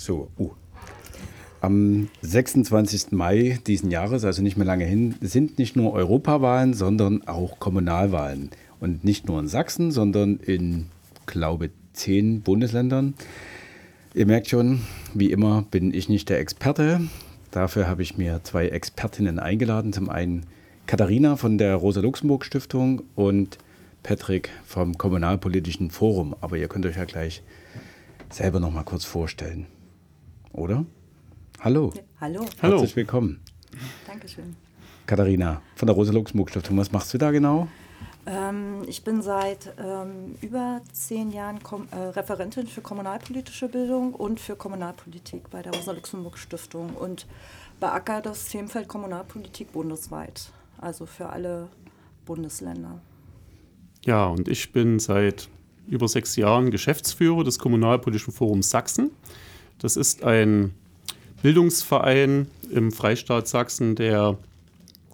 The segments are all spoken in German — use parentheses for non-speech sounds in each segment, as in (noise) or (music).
So, uh. Am 26. Mai diesen Jahres, also nicht mehr lange hin, sind nicht nur Europawahlen, sondern auch Kommunalwahlen. Und nicht nur in Sachsen, sondern in, glaube zehn Bundesländern. Ihr merkt schon, wie immer bin ich nicht der Experte. Dafür habe ich mir zwei Expertinnen eingeladen. Zum einen Katharina von der Rosa-Luxemburg-Stiftung und Patrick vom Kommunalpolitischen Forum. Aber ihr könnt euch ja gleich selber noch mal kurz vorstellen. Oder? Hallo. Ja, hallo. Herzlich willkommen. Dankeschön. Katharina von der Rosa-Luxemburg-Stiftung. Was machst du da genau? Ähm, ich bin seit ähm, über zehn Jahren Kom äh, Referentin für kommunalpolitische Bildung und für Kommunalpolitik bei der Rosa-Luxemburg-Stiftung und beackere das Themenfeld Kommunalpolitik bundesweit also für alle Bundesländer. Ja, und ich bin seit über sechs Jahren Geschäftsführer des Kommunalpolitischen Forums Sachsen. Das ist ein Bildungsverein im Freistaat Sachsen, der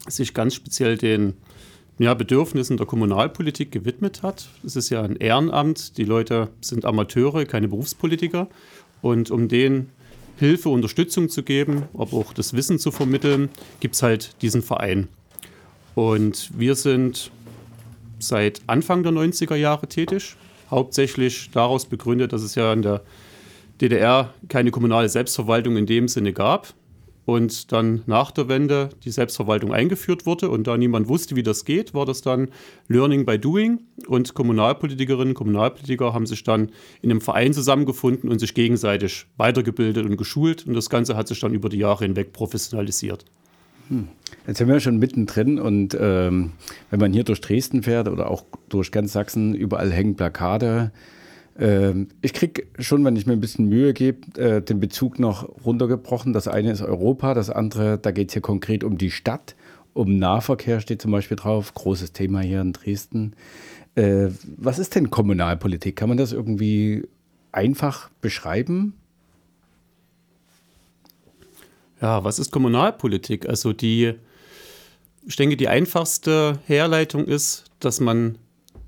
sich ganz speziell den ja, Bedürfnissen der Kommunalpolitik gewidmet hat. Es ist ja ein Ehrenamt, die Leute sind Amateure, keine Berufspolitiker. Und um denen Hilfe, Unterstützung zu geben, aber auch das Wissen zu vermitteln, gibt es halt diesen Verein. Und wir sind seit Anfang der 90er Jahre tätig, hauptsächlich daraus begründet, dass es ja in der DDR keine kommunale Selbstverwaltung in dem Sinne gab und dann nach der Wende die Selbstverwaltung eingeführt wurde und da niemand wusste, wie das geht, war das dann Learning by Doing und Kommunalpolitikerinnen und Kommunalpolitiker haben sich dann in einem Verein zusammengefunden und sich gegenseitig weitergebildet und geschult und das Ganze hat sich dann über die Jahre hinweg professionalisiert. Hm. Jetzt sind wir schon mittendrin und ähm, wenn man hier durch Dresden fährt oder auch durch ganz Sachsen, überall hängen Plakate. Ähm, ich kriege schon, wenn ich mir ein bisschen Mühe gebe, äh, den Bezug noch runtergebrochen. Das eine ist Europa, das andere, da geht es hier konkret um die Stadt, um Nahverkehr steht zum Beispiel drauf, großes Thema hier in Dresden. Äh, was ist denn Kommunalpolitik? Kann man das irgendwie einfach beschreiben? Ja, was ist Kommunalpolitik? Also die, ich denke, die einfachste Herleitung ist, dass man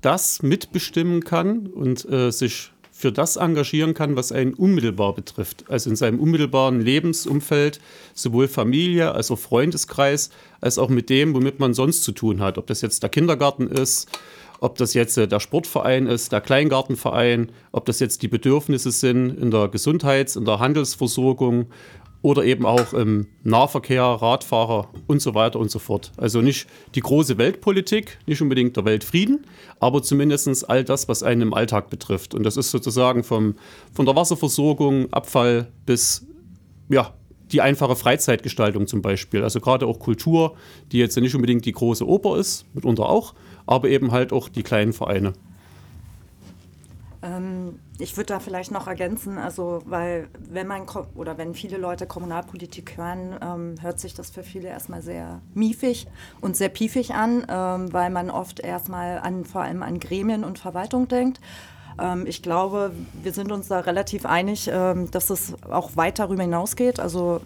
das mitbestimmen kann und äh, sich für das engagieren kann, was einen unmittelbar betrifft. Also in seinem unmittelbaren Lebensumfeld, sowohl Familie als auch Freundeskreis, als auch mit dem, womit man sonst zu tun hat. Ob das jetzt der Kindergarten ist, ob das jetzt äh, der Sportverein ist, der Kleingartenverein, ob das jetzt die Bedürfnisse sind in der Gesundheits-, in der Handelsversorgung oder eben auch im Nahverkehr, Radfahrer und so weiter und so fort. Also nicht die große Weltpolitik, nicht unbedingt der Weltfrieden, aber zumindest all das, was einen im Alltag betrifft. Und das ist sozusagen vom, von der Wasserversorgung, Abfall bis ja, die einfache Freizeitgestaltung zum Beispiel. Also gerade auch Kultur, die jetzt nicht unbedingt die große Oper ist, mitunter auch, aber eben halt auch die kleinen Vereine. Ähm, ich würde da vielleicht noch ergänzen, also weil wenn man oder wenn viele Leute Kommunalpolitik hören, ähm, hört sich das für viele erstmal sehr miefig und sehr piefig an, ähm, weil man oft erstmal an vor allem an Gremien und Verwaltung denkt. Ähm, ich glaube, wir sind uns da relativ einig, ähm, dass es auch weit darüber hinausgeht. Also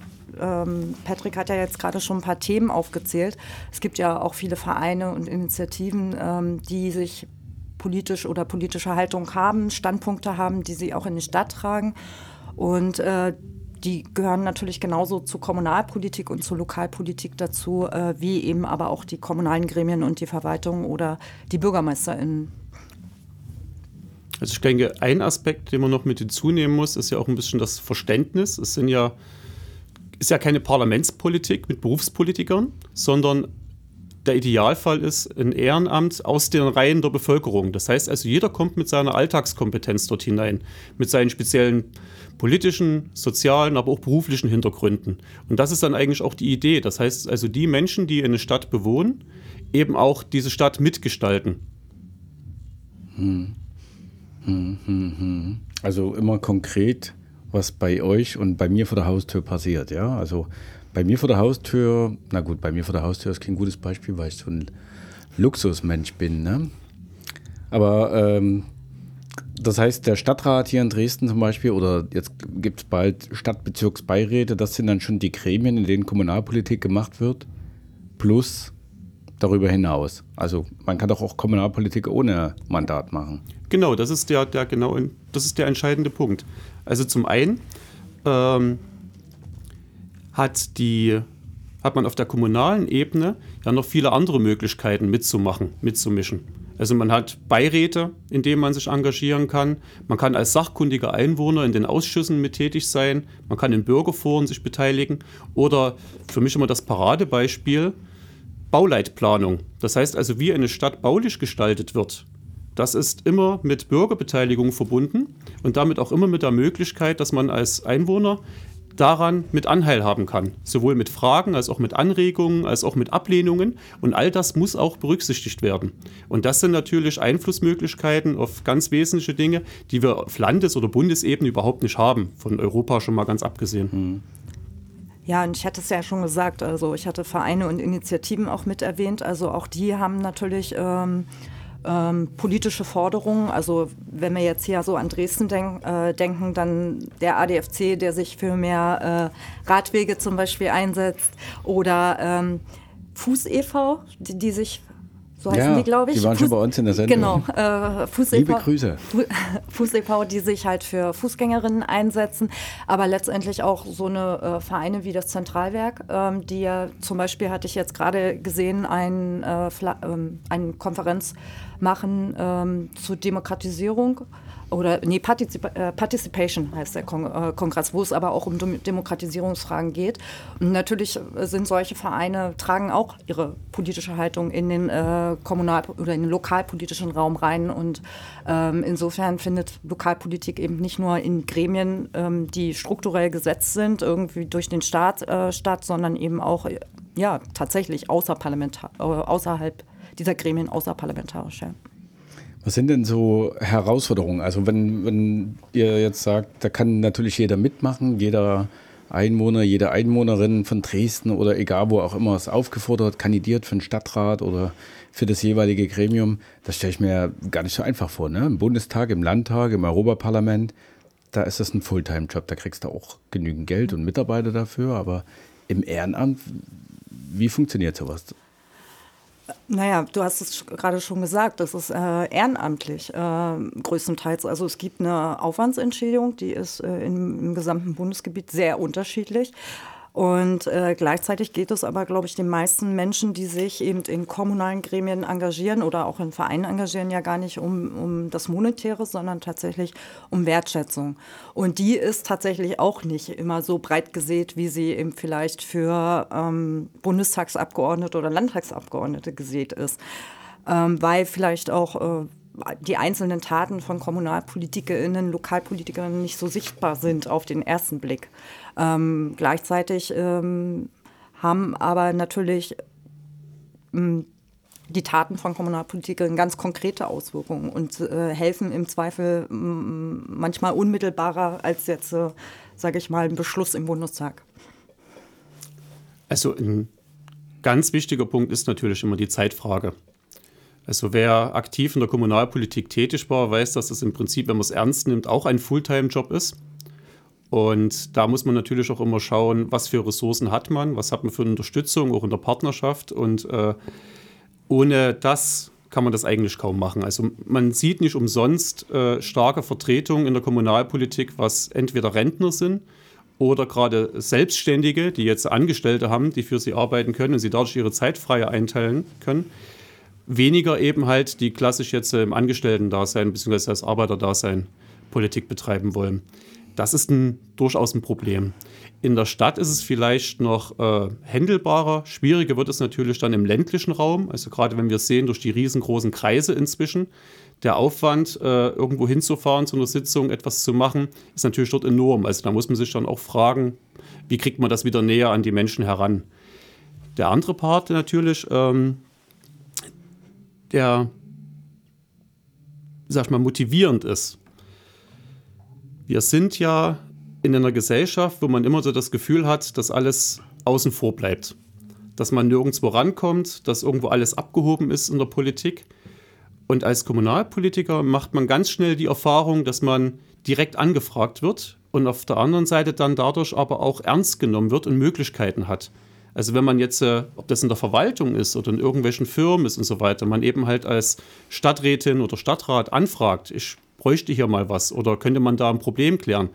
Patrick hat ja jetzt gerade schon ein paar Themen aufgezählt. Es gibt ja auch viele Vereine und Initiativen, die sich politisch oder politische Haltung haben, Standpunkte haben, die sie auch in die Stadt tragen. Und äh, die gehören natürlich genauso zur Kommunalpolitik und zur Lokalpolitik dazu, äh, wie eben aber auch die kommunalen Gremien und die Verwaltung oder die BürgermeisterInnen. Also ich denke, ein Aspekt, den man noch mit hinzunehmen muss, ist ja auch ein bisschen das Verständnis. Es sind ja, ist ja keine Parlamentspolitik mit Berufspolitikern, sondern der Idealfall ist ein Ehrenamt aus den Reihen der Bevölkerung. Das heißt also, jeder kommt mit seiner Alltagskompetenz dort hinein, mit seinen speziellen politischen, sozialen, aber auch beruflichen Hintergründen. Und das ist dann eigentlich auch die Idee. Das heißt also, die Menschen, die eine Stadt bewohnen, eben auch diese Stadt mitgestalten. Hm. Hm, hm, hm. also immer konkret, was bei euch und bei mir vor der Haustür passiert. Ja, also bei mir vor der Haustür, na gut, bei mir vor der Haustür ist kein gutes Beispiel, weil ich so ein Luxusmensch bin. Ne? Aber ähm, das heißt, der Stadtrat hier in Dresden zum Beispiel, oder jetzt gibt es bald Stadtbezirksbeiräte, das sind dann schon die Gremien, in denen Kommunalpolitik gemacht wird, plus darüber hinaus. Also man kann doch auch Kommunalpolitik ohne Mandat machen. Genau, das ist der, der genau, das ist der entscheidende Punkt. Also zum einen ähm, hat, die, hat man auf der kommunalen Ebene ja noch viele andere Möglichkeiten mitzumachen, mitzumischen. Also man hat Beiräte, in denen man sich engagieren kann. Man kann als sachkundiger Einwohner in den Ausschüssen mit tätig sein. Man kann in Bürgerforen sich beteiligen. Oder für mich immer das Paradebeispiel, Bauleitplanung. Das heißt also, wie eine Stadt baulich gestaltet wird, das ist immer mit Bürgerbeteiligung verbunden und damit auch immer mit der Möglichkeit, dass man als Einwohner daran mit Anteil haben kann. Sowohl mit Fragen als auch mit Anregungen, als auch mit Ablehnungen. Und all das muss auch berücksichtigt werden. Und das sind natürlich Einflussmöglichkeiten auf ganz wesentliche Dinge, die wir auf Landes- oder Bundesebene überhaupt nicht haben. Von Europa schon mal ganz abgesehen. Hm. Ja, und ich hatte es ja schon gesagt, also ich hatte Vereine und Initiativen auch mit erwähnt. Also auch die haben natürlich ähm, ähm, politische Forderungen. Also wenn wir jetzt hier so an Dresden denk, äh, denken, dann der ADFC, der sich für mehr äh, Radwege zum Beispiel einsetzt oder ähm, Fuß e.V., die, die sich so heißen ja, die, glaube ich. Die waren Fuß, schon bei uns in der Sendung. Genau, äh, Liebe Grüße. (laughs) Fuß e.V., die sich halt für Fußgängerinnen einsetzen, aber letztendlich auch so eine äh, Vereine wie das Zentralwerk, ähm, die ja zum Beispiel hatte ich jetzt gerade gesehen, ein, äh, ähm, eine Konferenz machen ähm, zur Demokratisierung oder nee, Partizip äh, Participation heißt der Kong äh, Kongress, wo es aber auch um Demokratisierungsfragen geht. Und natürlich sind solche Vereine, tragen auch ihre politische Haltung in den äh, kommunal- oder in den lokalpolitischen Raum rein. Und ähm, insofern findet Lokalpolitik eben nicht nur in Gremien, ähm, die strukturell gesetzt sind, irgendwie durch den Staat äh, statt, sondern eben auch ja, tatsächlich außerparlamentar äh, außerhalb dieser Gremien außerparlamentarisch. Ja. Was sind denn so Herausforderungen? Also wenn, wenn ihr jetzt sagt, da kann natürlich jeder mitmachen, jeder Einwohner, jede Einwohnerin von Dresden oder egal wo auch immer ist aufgefordert, kandidiert für den Stadtrat oder für das jeweilige Gremium. Das stelle ich mir gar nicht so einfach vor. Ne? Im Bundestag, im Landtag, im Europaparlament, da ist das ein Fulltime-Job. Da kriegst du auch genügend Geld und Mitarbeiter dafür. Aber im Ehrenamt, wie funktioniert sowas? Naja, du hast es gerade schon gesagt, das ist äh, ehrenamtlich äh, größtenteils. Also es gibt eine Aufwandsentschädigung, die ist äh, im, im gesamten Bundesgebiet sehr unterschiedlich. Und äh, gleichzeitig geht es aber, glaube ich, den meisten Menschen, die sich eben in kommunalen Gremien engagieren oder auch in Vereinen engagieren, ja gar nicht um, um das Monetäre, sondern tatsächlich um Wertschätzung. Und die ist tatsächlich auch nicht immer so breit gesät, wie sie eben vielleicht für ähm, Bundestagsabgeordnete oder Landtagsabgeordnete gesät ist. Ähm, weil vielleicht auch äh, die einzelnen Taten von KommunalpolitikerInnen, Lokalpolitikerinnen nicht so sichtbar sind auf den ersten Blick. Ähm, gleichzeitig ähm, haben aber natürlich ähm, die Taten von Kommunalpolitikern ganz konkrete Auswirkungen und äh, helfen im Zweifel manchmal unmittelbarer als jetzt, äh, sage ich mal, ein Beschluss im Bundestag. Also ein ganz wichtiger Punkt ist natürlich immer die Zeitfrage. Also wer aktiv in der Kommunalpolitik tätig war, weiß, dass es im Prinzip, wenn man es ernst nimmt, auch ein Fulltime-Job ist. Und da muss man natürlich auch immer schauen, was für Ressourcen hat man, was hat man für Unterstützung, auch in der Partnerschaft. Und äh, ohne das kann man das eigentlich kaum machen. Also man sieht nicht umsonst äh, starke Vertretungen in der Kommunalpolitik, was entweder Rentner sind oder gerade Selbstständige, die jetzt Angestellte haben, die für sie arbeiten können und sie dadurch ihre Zeit frei einteilen können. Weniger eben halt die klassisch jetzt im Angestellten-Dasein bzw. als Arbeiterdasein Politik betreiben wollen. Das ist ein, durchaus ein Problem. In der Stadt ist es vielleicht noch äh, händelbarer. Schwieriger wird es natürlich dann im ländlichen Raum. Also gerade wenn wir sehen, durch die riesengroßen Kreise inzwischen, der Aufwand, äh, irgendwo hinzufahren zu einer Sitzung, etwas zu machen, ist natürlich dort enorm. Also da muss man sich dann auch fragen, wie kriegt man das wieder näher an die Menschen heran. Der andere Part natürlich, ähm, der, sag ich mal, motivierend ist, wir sind ja in einer Gesellschaft, wo man immer so das Gefühl hat, dass alles außen vor bleibt. Dass man nirgendwo rankommt, dass irgendwo alles abgehoben ist in der Politik. Und als Kommunalpolitiker macht man ganz schnell die Erfahrung, dass man direkt angefragt wird und auf der anderen Seite dann dadurch aber auch ernst genommen wird und Möglichkeiten hat. Also wenn man jetzt, äh, ob das in der Verwaltung ist oder in irgendwelchen Firmen ist und so weiter, man eben halt als Stadträtin oder Stadtrat anfragt, ich bräuchte hier mal was oder könnte man da ein Problem klären,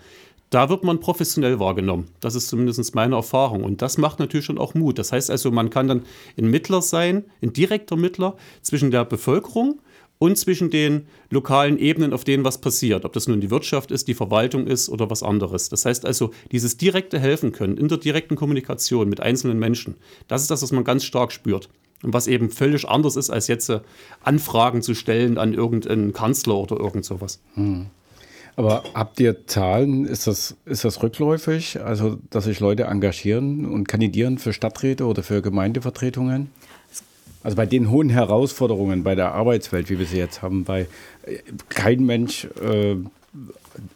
da wird man professionell wahrgenommen. Das ist zumindest meine Erfahrung. Und das macht natürlich schon auch Mut. Das heißt also, man kann dann ein Mittler sein, ein direkter Mittler zwischen der Bevölkerung und zwischen den lokalen Ebenen, auf denen was passiert. Ob das nun die Wirtschaft ist, die Verwaltung ist oder was anderes. Das heißt also, dieses direkte Helfen können in der direkten Kommunikation mit einzelnen Menschen, das ist das, was man ganz stark spürt. Und was eben völlig anders ist, als jetzt äh, Anfragen zu stellen an irgendeinen Kanzler oder irgend sowas. Hm. Aber habt ihr Zahlen? Ist das, ist das rückläufig? Also, dass sich Leute engagieren und kandidieren für Stadträte oder für Gemeindevertretungen? Also bei den hohen Herausforderungen bei der Arbeitswelt, wie wir sie jetzt haben, bei äh, kein Mensch äh,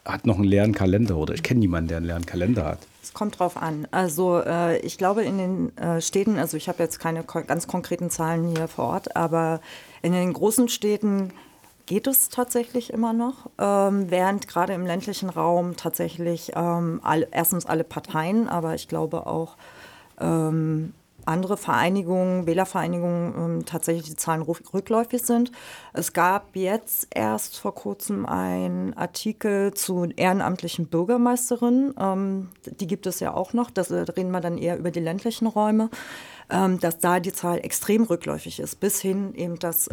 hat noch einen leeren Kalender oder ich kenne niemanden, der einen leeren Kalender hat. Es kommt drauf an. Also äh, ich glaube in den äh, Städten, also ich habe jetzt keine ko ganz konkreten Zahlen hier vor Ort, aber in den großen Städten geht es tatsächlich immer noch, ähm, während gerade im ländlichen Raum tatsächlich ähm, all, erstens alle Parteien, aber ich glaube auch ähm, andere Vereinigungen, Wählervereinigungen ähm, tatsächlich die Zahlen rückläufig sind. Es gab jetzt erst vor kurzem einen Artikel zu ehrenamtlichen Bürgermeisterinnen. Ähm, die gibt es ja auch noch. Da reden wir dann eher über die ländlichen Räume, ähm, dass da die Zahl extrem rückläufig ist, bis hin eben, dass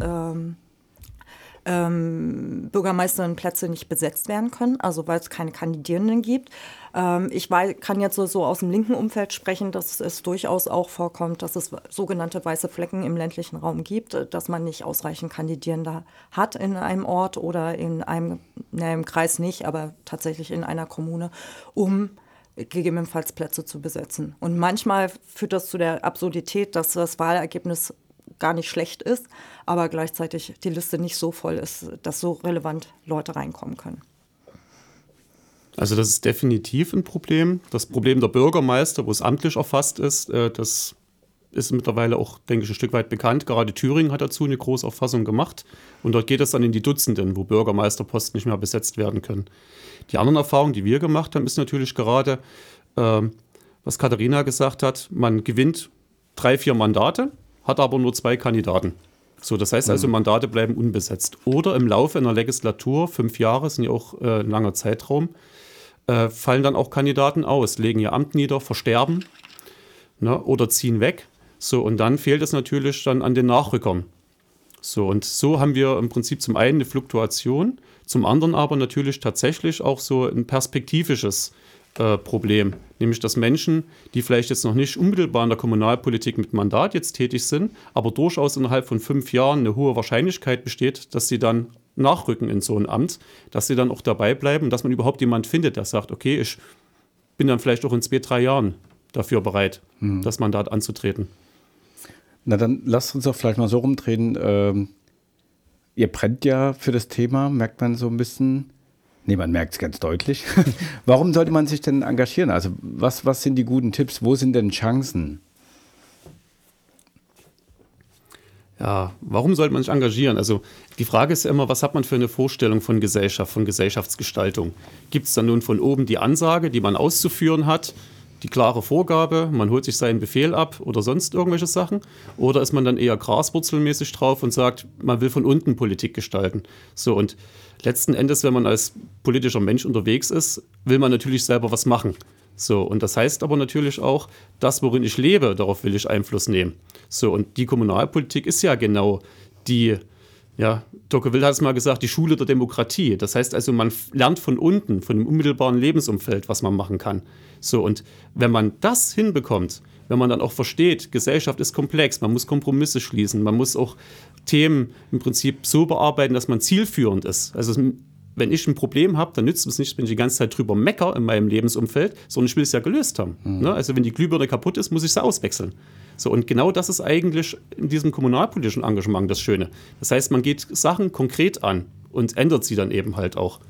ähm, Bürgermeisterinplätze nicht besetzt werden können, also weil es keine Kandidierenden gibt. Ähm, ich weiß, kann jetzt so, so, aus dem linken Umfeld sprechen, dass es durchaus auch vorkommt, dass es sogenannte weiße Flecken im ländlichen Raum gibt, dass man nicht ausreichend Kandidierende hat in einem Ort oder in einem, ne, im Kreis nicht, aber tatsächlich in einer Kommune, um gegebenenfalls Plätze zu besetzen. Und manchmal führt das zu der Absurdität, dass das Wahlergebnis gar nicht schlecht ist, aber gleichzeitig die Liste nicht so voll ist, dass so relevant Leute reinkommen können. Also das ist definitiv ein Problem. Das Problem der Bürgermeister, wo es amtlich erfasst ist, äh, das ist mittlerweile auch, denke ich, ein Stück weit bekannt. Gerade Thüringen hat dazu eine große Auffassung gemacht. Und dort geht es dann in die Dutzenden, wo Bürgermeisterposten nicht mehr besetzt werden können. Die anderen Erfahrungen, die wir gemacht haben, ist natürlich gerade, äh, was Katharina gesagt hat, man gewinnt drei, vier Mandate hat aber nur zwei Kandidaten. So, das heißt also, mhm. Mandate bleiben unbesetzt. Oder im Laufe einer Legislatur, fünf Jahre sind ja auch äh, ein langer Zeitraum, äh, fallen dann auch Kandidaten aus, legen ihr Amt nieder, versterben ne, oder ziehen weg. So, und dann fehlt es natürlich dann an den Nachrückern. So, und so haben wir im Prinzip zum einen eine Fluktuation, zum anderen aber natürlich tatsächlich auch so ein perspektivisches äh, Problem, nämlich dass Menschen, die vielleicht jetzt noch nicht unmittelbar in der Kommunalpolitik mit Mandat jetzt tätig sind, aber durchaus innerhalb von fünf Jahren eine hohe Wahrscheinlichkeit besteht, dass sie dann nachrücken in so ein Amt, dass sie dann auch dabei bleiben, dass man überhaupt jemand findet, der sagt, okay, ich bin dann vielleicht auch in zwei, drei Jahren dafür bereit, mhm. das Mandat anzutreten. Na dann lasst uns doch vielleicht mal so rumdrehen. Ähm, ihr brennt ja für das Thema, merkt man so ein bisschen. Nee, man merkt es ganz deutlich. (laughs) Warum sollte man sich denn engagieren? Also was, was sind die guten Tipps? Wo sind denn Chancen? Ja, warum sollte man sich engagieren? Also die Frage ist ja immer, was hat man für eine Vorstellung von Gesellschaft, von Gesellschaftsgestaltung? Gibt es dann nun von oben die Ansage, die man auszuführen hat, die klare Vorgabe, man holt sich seinen Befehl ab oder sonst irgendwelche Sachen? Oder ist man dann eher graswurzelmäßig drauf und sagt, man will von unten Politik gestalten? So und letzten Endes, wenn man als politischer Mensch unterwegs ist, will man natürlich selber was machen. So, und das heißt aber natürlich auch, das, worin ich lebe, darauf will ich Einfluss nehmen. So, und die Kommunalpolitik ist ja genau die, ja, Tocqueville hat es mal gesagt, die Schule der Demokratie. Das heißt also, man lernt von unten, von dem unmittelbaren Lebensumfeld, was man machen kann. So, und wenn man das hinbekommt, wenn man dann auch versteht, Gesellschaft ist komplex, man muss Kompromisse schließen, man muss auch Themen im Prinzip so bearbeiten, dass man zielführend ist. Also wenn ich ein Problem habe, dann nützt es nicht, wenn ich die ganze Zeit drüber mecker in meinem Lebensumfeld, sondern ich will es ja gelöst haben. Mhm. Ne? Also wenn die Glühbirne kaputt ist, muss ich sie auswechseln. So, und genau das ist eigentlich in diesem kommunalpolitischen Engagement das Schöne. Das heißt, man geht Sachen konkret an und ändert sie dann eben halt auch.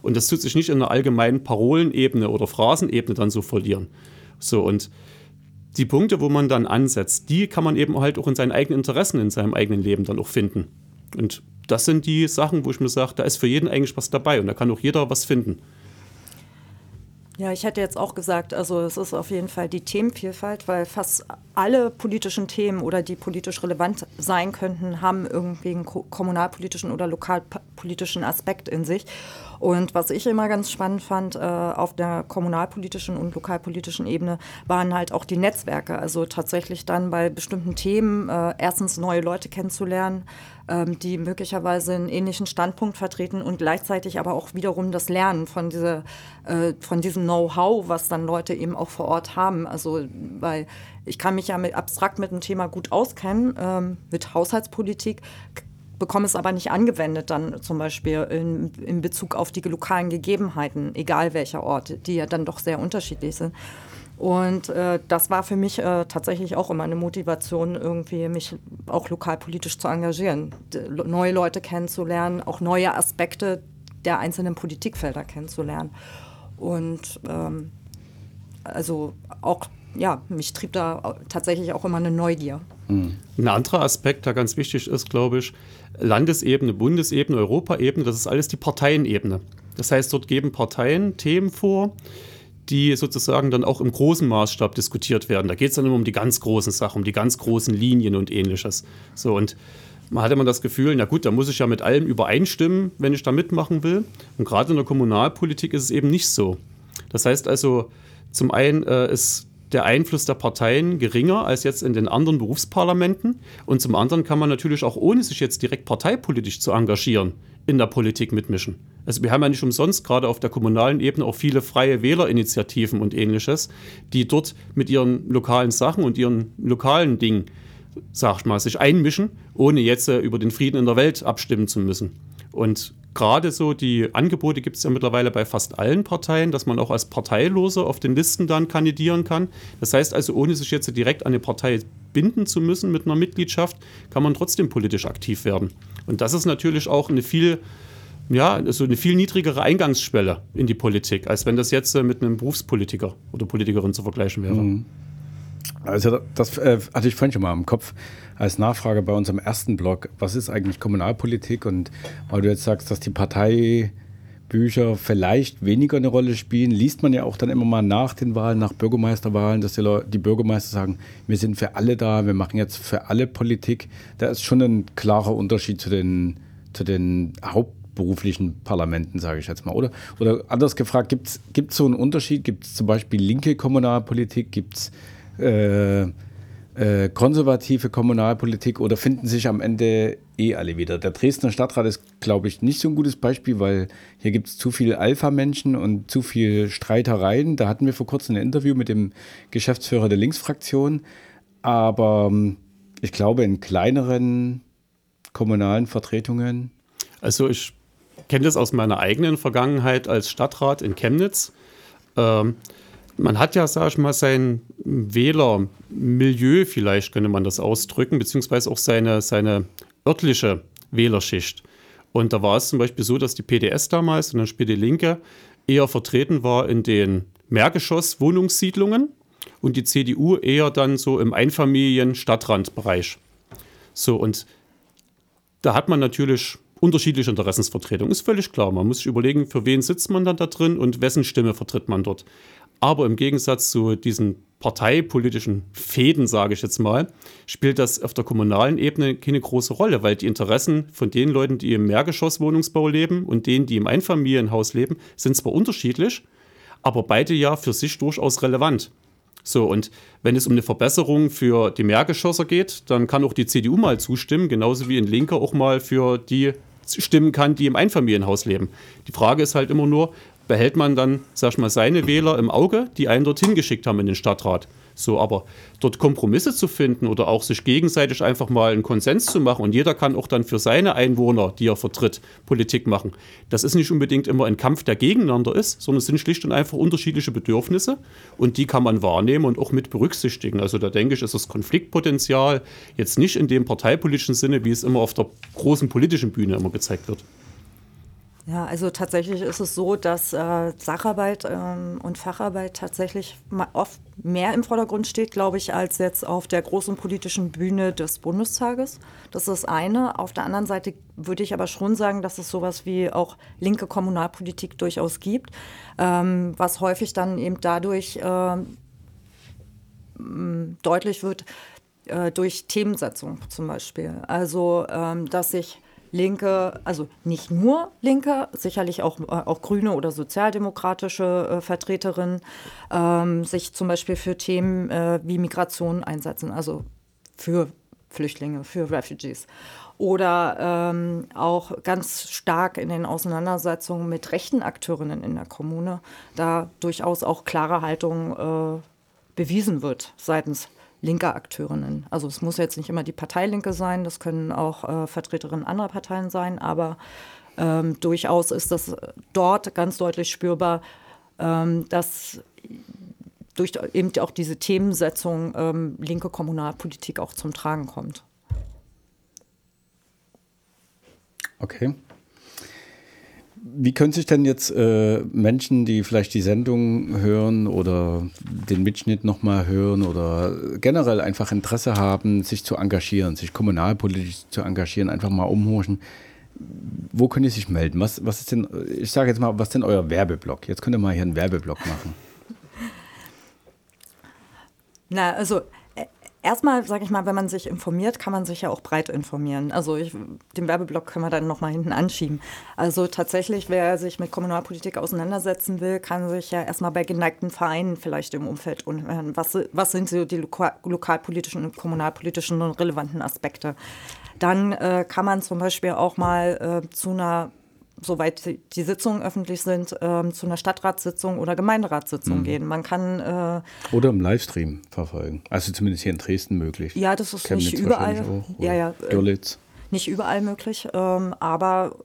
Und das tut sich nicht in einer allgemeinen Parolenebene oder Phrasenebene dann so verlieren. So, und die Punkte, wo man dann ansetzt, die kann man eben halt auch in seinen eigenen Interessen, in seinem eigenen Leben dann auch finden. Und das sind die Sachen, wo ich mir sage, da ist für jeden eigentlich was dabei und da kann auch jeder was finden. Ja, ich hätte jetzt auch gesagt, also es ist auf jeden Fall die Themenvielfalt, weil fast alle politischen Themen oder die politisch relevant sein könnten, haben irgendwie einen kommunalpolitischen oder lokalpolitischen Aspekt in sich. Und was ich immer ganz spannend fand äh, auf der kommunalpolitischen und lokalpolitischen Ebene, waren halt auch die Netzwerke. Also tatsächlich dann bei bestimmten Themen äh, erstens neue Leute kennenzulernen, ähm, die möglicherweise einen ähnlichen Standpunkt vertreten und gleichzeitig aber auch wiederum das Lernen von, dieser, äh, von diesem Know-how, was dann Leute eben auch vor Ort haben. Also weil ich kann mich ja mit, abstrakt mit dem Thema gut auskennen, ähm, mit Haushaltspolitik, bekomme es aber nicht angewendet dann zum Beispiel in, in Bezug auf die lokalen Gegebenheiten, egal welcher Ort, die ja dann doch sehr unterschiedlich sind. Und äh, das war für mich äh, tatsächlich auch immer eine Motivation, irgendwie mich auch lokalpolitisch zu engagieren, neue Leute kennenzulernen, auch neue Aspekte der einzelnen Politikfelder kennenzulernen. Und ähm, also auch, ja, mich trieb da tatsächlich auch immer eine Neugier. Mhm. Ein anderer Aspekt, der ganz wichtig ist, glaube ich, Landesebene, Bundesebene, Europaebene, das ist alles die Parteienebene. Das heißt, dort geben Parteien Themen vor, die sozusagen dann auch im großen Maßstab diskutiert werden. Da geht es dann immer um die ganz großen Sachen, um die ganz großen Linien und ähnliches. So und man hatte immer das Gefühl, na gut, da muss ich ja mit allem übereinstimmen, wenn ich da mitmachen will. Und gerade in der Kommunalpolitik ist es eben nicht so. Das heißt also, zum einen äh, ist der Einfluss der Parteien geringer als jetzt in den anderen Berufsparlamenten. Und zum anderen kann man natürlich auch ohne sich jetzt direkt parteipolitisch zu engagieren in der Politik mitmischen. Also wir haben ja nicht umsonst gerade auf der kommunalen Ebene auch viele freie Wählerinitiativen und ähnliches, die dort mit ihren lokalen Sachen und ihren lokalen Dingen, sag ich mal, sich einmischen, ohne jetzt äh, über den Frieden in der Welt abstimmen zu müssen. Und gerade so die Angebote gibt es ja mittlerweile bei fast allen Parteien, dass man auch als Parteiloser auf den Listen dann kandidieren kann. Das heißt also, ohne sich jetzt direkt an eine Partei binden zu müssen mit einer Mitgliedschaft, kann man trotzdem politisch aktiv werden. Und das ist natürlich auch eine viel ja, also eine viel niedrigere Eingangsschwelle in die Politik, als wenn das jetzt äh, mit einem Berufspolitiker oder Politikerin zu vergleichen wäre. Mhm. Also das äh, hatte ich vorhin schon mal im Kopf als Nachfrage bei unserem ersten Blog. Was ist eigentlich Kommunalpolitik? Und weil du jetzt sagst, dass die Parteibücher vielleicht weniger eine Rolle spielen, liest man ja auch dann immer mal nach den Wahlen, nach Bürgermeisterwahlen, dass die, Leute, die Bürgermeister sagen, wir sind für alle da, wir machen jetzt für alle Politik. Da ist schon ein klarer Unterschied zu den, zu den hauptberuflichen Parlamenten, sage ich jetzt mal. Oder, oder anders gefragt, gibt es so einen Unterschied? Gibt es zum Beispiel linke Kommunalpolitik? Gibt es äh, äh, konservative Kommunalpolitik oder finden sich am Ende eh alle wieder? Der Dresdner Stadtrat ist, glaube ich, nicht so ein gutes Beispiel, weil hier gibt es zu viele Alpha-Menschen und zu viele Streitereien. Da hatten wir vor kurzem ein Interview mit dem Geschäftsführer der Linksfraktion. Aber ähm, ich glaube, in kleineren kommunalen Vertretungen. Also ich kenne das aus meiner eigenen Vergangenheit als Stadtrat in Chemnitz. Ähm, man hat ja, sag ich mal, sein Wählermilieu, vielleicht könnte man das ausdrücken, beziehungsweise auch seine, seine örtliche Wählerschicht. Und da war es zum Beispiel so, dass die PDS damals und dann später die Linke eher vertreten war in den Mehrgeschoss-Wohnungssiedlungen und die CDU eher dann so im Einfamilien-Stadtrandbereich. So, und da hat man natürlich unterschiedliche Interessensvertretungen. Ist völlig klar. Man muss sich überlegen, für wen sitzt man dann da drin und wessen Stimme vertritt man dort. Aber im Gegensatz zu diesen parteipolitischen Fäden, sage ich jetzt mal, spielt das auf der kommunalen Ebene keine große Rolle, weil die Interessen von den Leuten, die im Mehrgeschosswohnungsbau leben und denen, die im Einfamilienhaus leben, sind zwar unterschiedlich, aber beide ja für sich durchaus relevant. So, und wenn es um eine Verbesserung für die Mehrgeschosser geht, dann kann auch die CDU mal zustimmen, genauso wie ein Linker auch mal für die stimmen kann, die im Einfamilienhaus leben. Die Frage ist halt immer nur, behält man dann, sag ich mal, seine Wähler im Auge, die einen dorthin geschickt haben in den Stadtrat. So, aber dort Kompromisse zu finden oder auch sich gegenseitig einfach mal einen Konsens zu machen und jeder kann auch dann für seine Einwohner, die er vertritt, Politik machen. Das ist nicht unbedingt immer ein Kampf, der gegeneinander ist, sondern es sind schlicht und einfach unterschiedliche Bedürfnisse und die kann man wahrnehmen und auch mit berücksichtigen. Also da denke ich, ist das Konfliktpotenzial jetzt nicht in dem parteipolitischen Sinne, wie es immer auf der großen politischen Bühne immer gezeigt wird. Ja, also tatsächlich ist es so, dass äh, Sacharbeit ähm, und Facharbeit tatsächlich oft mehr im Vordergrund steht, glaube ich, als jetzt auf der großen politischen Bühne des Bundestages. Das ist das eine. Auf der anderen Seite würde ich aber schon sagen, dass es sowas wie auch linke Kommunalpolitik durchaus gibt, ähm, was häufig dann eben dadurch ähm, deutlich wird, äh, durch Themensetzung zum Beispiel. Also, ähm, dass sich Linke, also nicht nur Linke, sicherlich auch, äh, auch Grüne oder sozialdemokratische äh, Vertreterinnen ähm, sich zum Beispiel für Themen äh, wie Migration einsetzen, also für Flüchtlinge, für Refugees. Oder ähm, auch ganz stark in den Auseinandersetzungen mit rechten Akteurinnen in der Kommune, da durchaus auch klare Haltung äh, bewiesen wird seitens linker Akteurinnen. Also es muss jetzt nicht immer die Parteilinke sein, das können auch äh, Vertreterinnen anderer Parteien sein, aber ähm, durchaus ist das dort ganz deutlich spürbar, ähm, dass durch eben auch diese Themensetzung ähm, linke Kommunalpolitik auch zum Tragen kommt. Okay. Wie können sich denn jetzt äh, Menschen, die vielleicht die Sendung hören oder den Mitschnitt nochmal hören oder generell einfach Interesse haben, sich zu engagieren, sich kommunalpolitisch zu engagieren, einfach mal umhorchen, wo können die sich melden? Was, was ist denn, ich sage jetzt mal, was ist denn euer Werbeblock? Jetzt könnt ihr mal hier einen Werbeblock machen. Na, also Erstmal, sage ich mal, wenn man sich informiert, kann man sich ja auch breit informieren. Also ich, den Werbeblock können wir dann nochmal hinten anschieben. Also tatsächlich, wer sich mit Kommunalpolitik auseinandersetzen will, kann sich ja erstmal bei geneigten Vereinen vielleicht im Umfeld umhören. Was, was sind so die lokal, lokalpolitischen und kommunalpolitischen und relevanten Aspekte? Dann äh, kann man zum Beispiel auch mal äh, zu einer soweit die Sitzungen öffentlich sind, ähm, zu einer Stadtratssitzung oder Gemeinderatssitzung mhm. gehen. Man kann äh, oder im Livestream verfolgen. Also zumindest hier in Dresden möglich. Ja, das ist Chemnitz nicht überall. Auch, ja, ja. Görlitz. Nicht überall möglich, ähm, aber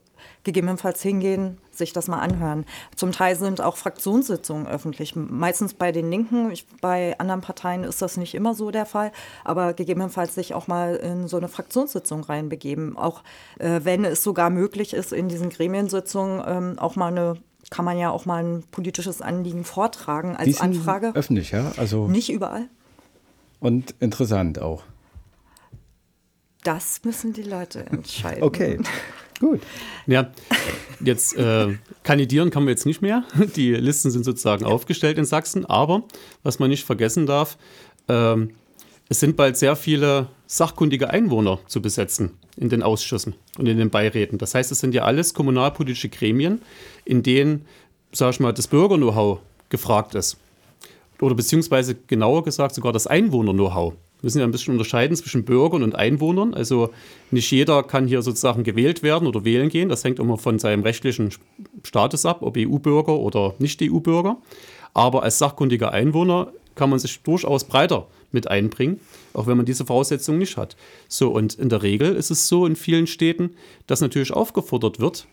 gegebenenfalls hingehen, sich das mal anhören. Zum Teil sind auch Fraktionssitzungen öffentlich. Meistens bei den Linken, ich, bei anderen Parteien ist das nicht immer so der Fall, aber gegebenenfalls sich auch mal in so eine Fraktionssitzung reinbegeben. Auch äh, wenn es sogar möglich ist, in diesen Gremiensitzungen ähm, auch mal eine kann man ja auch mal ein politisches Anliegen vortragen als Die sind Anfrage. Öffentlich, ja? Also nicht überall. Und interessant auch. Das müssen die Leute entscheiden. Okay. (laughs) Gut. Ja, jetzt äh, kandidieren kann man jetzt nicht mehr. Die Listen sind sozusagen aufgestellt in Sachsen. Aber was man nicht vergessen darf, äh, es sind bald sehr viele sachkundige Einwohner zu besetzen in den Ausschüssen und in den Beiräten. Das heißt, es sind ja alles kommunalpolitische Gremien, in denen, sag ich mal, das Bürger-Know-how gefragt ist. Oder beziehungsweise genauer gesagt sogar das Einwohner-Know-how müssen ja ein bisschen unterscheiden zwischen Bürgern und Einwohnern. Also nicht jeder kann hier sozusagen gewählt werden oder wählen gehen. Das hängt immer von seinem rechtlichen Status ab, ob EU-Bürger oder Nicht-EU-Bürger. Aber als sachkundiger Einwohner kann man sich durchaus breiter mit einbringen, auch wenn man diese Voraussetzungen nicht hat. So, und in der Regel ist es so in vielen Städten, dass natürlich aufgefordert wird,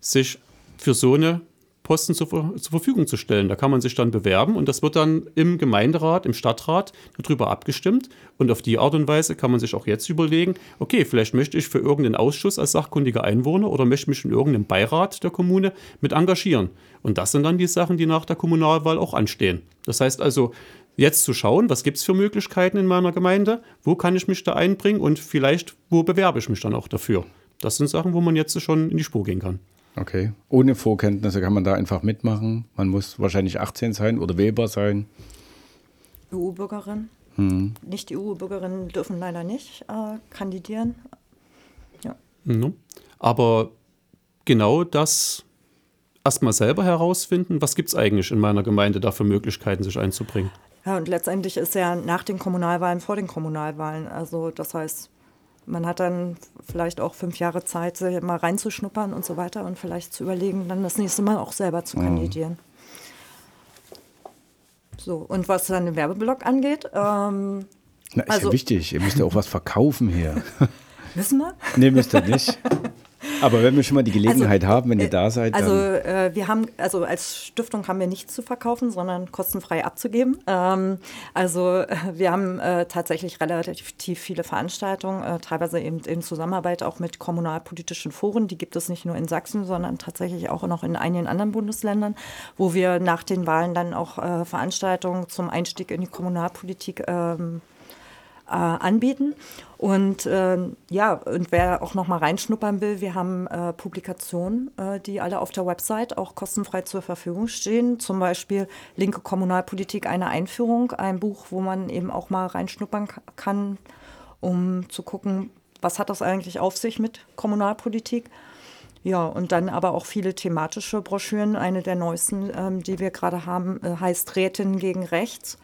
sich für so eine Posten zur, zur, Verfügung zu stellen. Da kann man sich dann bewerben und das wird dann im Gemeinderat, im Stadtrat darüber abgestimmt. Und auf die Art und Weise kann man sich auch jetzt überlegen, okay, vielleicht möchte ich für irgendeinen Ausschuss als sachkundiger Einwohner oder möchte mich in irgendeinem Beirat der Kommune mit engagieren. Und das sind dann die Sachen, die nach der Kommunalwahl auch anstehen. Das heißt also, jetzt zu schauen, was gibt es für Möglichkeiten in meiner Gemeinde, wo kann ich mich da einbringen und vielleicht, wo bewerbe ich mich dann auch dafür. Das sind Sachen, wo man jetzt schon in die Spur gehen kann. Okay. Ohne Vorkenntnisse kann man da einfach mitmachen. Man muss wahrscheinlich 18 sein oder wählbar sein. EU-Bürgerin. Hm. Nicht-EU-Bürgerinnen dürfen leider nicht äh, kandidieren. Ja. Mhm. Aber genau das erstmal selber herausfinden, was gibt es eigentlich in meiner Gemeinde da für Möglichkeiten, sich einzubringen. Ja, und letztendlich ist ja nach den Kommunalwahlen vor den Kommunalwahlen. Also das heißt, man hat dann vielleicht auch fünf Jahre Zeit, sich mal reinzuschnuppern und so weiter und vielleicht zu überlegen, dann das nächste Mal auch selber zu mhm. kandidieren. Mhm. So, und was dann den Werbeblock angeht, ähm, Na, ist also, ja wichtig, ihr müsst ja auch was verkaufen hier. (laughs) Müssen wir? Nee, müsst ihr nicht. (laughs) Aber wenn wir schon mal die Gelegenheit also, haben, wenn ihr äh, da seid. Also äh, wir haben, also als Stiftung haben wir nichts zu verkaufen, sondern kostenfrei abzugeben. Ähm, also wir haben äh, tatsächlich relativ viele Veranstaltungen, äh, teilweise eben in Zusammenarbeit auch mit kommunalpolitischen Foren. Die gibt es nicht nur in Sachsen, sondern tatsächlich auch noch in einigen anderen Bundesländern, wo wir nach den Wahlen dann auch äh, Veranstaltungen zum Einstieg in die Kommunalpolitik ähm, äh, anbieten. Und äh, ja, und wer auch noch mal reinschnuppern will, wir haben äh, Publikationen, äh, die alle auf der Website auch kostenfrei zur Verfügung stehen. Zum Beispiel Linke Kommunalpolitik, eine Einführung, ein Buch, wo man eben auch mal reinschnuppern kann, um zu gucken, was hat das eigentlich auf sich mit Kommunalpolitik. Ja, und dann aber auch viele thematische Broschüren. Eine der neuesten, ähm, die wir gerade haben, äh, heißt Rätinnen gegen Rechts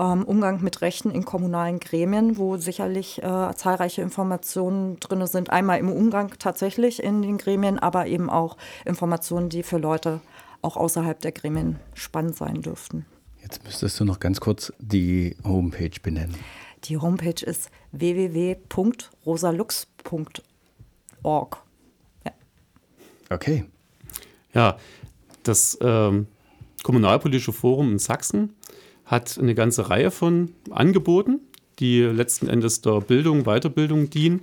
ähm, Umgang mit Rechten in kommunalen Gremien, wo sicherlich äh, zahlreiche Informationen drin sind. Einmal im Umgang tatsächlich in den Gremien, aber eben auch Informationen, die für Leute auch außerhalb der Gremien spannend sein dürften. Jetzt müsstest du noch ganz kurz die Homepage benennen. Die Homepage ist www.rosalux.org. Ja. Okay. Ja, das ähm, Kommunalpolitische Forum in Sachsen hat eine ganze Reihe von Angeboten, die letzten Endes der Bildung, Weiterbildung dienen.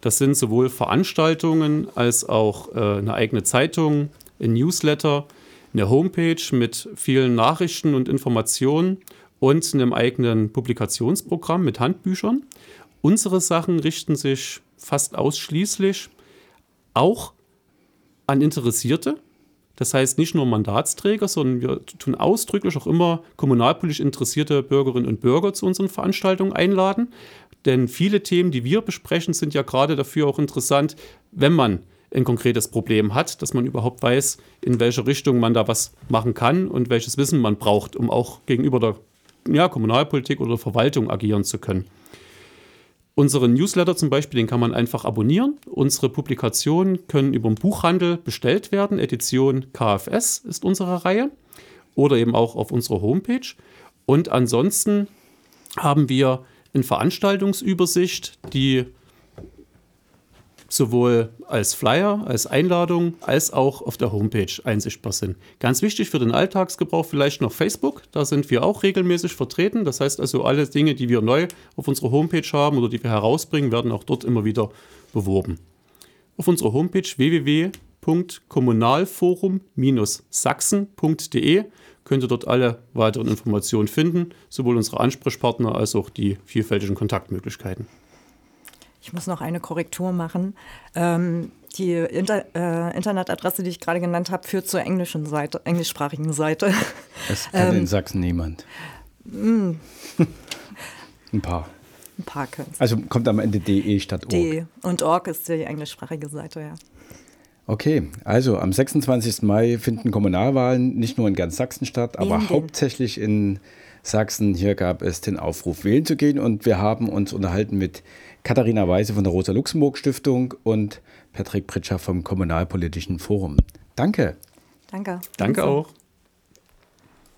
Das sind sowohl Veranstaltungen als auch äh, eine eigene Zeitung, ein Newsletter, eine Homepage mit vielen Nachrichten und Informationen und einem eigenen Publikationsprogramm mit Handbüchern. Unsere Sachen richten sich fast ausschließlich auch an Interessierte, das heißt nicht nur Mandatsträger, sondern wir tun ausdrücklich auch immer kommunalpolitisch interessierte Bürgerinnen und Bürger zu unseren Veranstaltungen einladen. Denn viele Themen, die wir besprechen, sind ja gerade dafür auch interessant, wenn man ein konkretes Problem hat, dass man überhaupt weiß, in welche Richtung man da was machen kann und welches Wissen man braucht, um auch gegenüber der ja, Kommunalpolitik oder der Verwaltung agieren zu können. Unseren Newsletter zum Beispiel, den kann man einfach abonnieren. Unsere Publikationen können über den Buchhandel bestellt werden. Edition KFS ist unsere Reihe. Oder eben auch auf unserer Homepage. Und ansonsten haben wir eine Veranstaltungsübersicht, die sowohl als Flyer, als Einladung, als auch auf der Homepage einsichtbar sind. Ganz wichtig für den Alltagsgebrauch vielleicht noch Facebook. Da sind wir auch regelmäßig vertreten. Das heißt also, alle Dinge, die wir neu auf unserer Homepage haben oder die wir herausbringen, werden auch dort immer wieder beworben. Auf unserer Homepage www.kommunalforum-sachsen.de könnt ihr dort alle weiteren Informationen finden, sowohl unsere Ansprechpartner als auch die vielfältigen Kontaktmöglichkeiten. Ich muss noch eine Korrektur machen. Ähm, die Inter äh, Internetadresse, die ich gerade genannt habe, führt zur englischen Seite, englischsprachigen Seite. Das kann ähm, in Sachsen niemand. Mm. Ein paar. Ein paar können Also kommt am Ende de statt org. De und org ist die englischsprachige Seite, ja. Okay, also am 26. Mai finden Kommunalwahlen nicht nur in ganz Sachsen statt, aber in hauptsächlich in Sachsen. Hier gab es den Aufruf, wählen zu gehen und wir haben uns unterhalten mit Katharina Weise von der Rosa-Luxemburg-Stiftung und Patrick Pritscher vom Kommunalpolitischen Forum. Danke. Danke. Danke auch.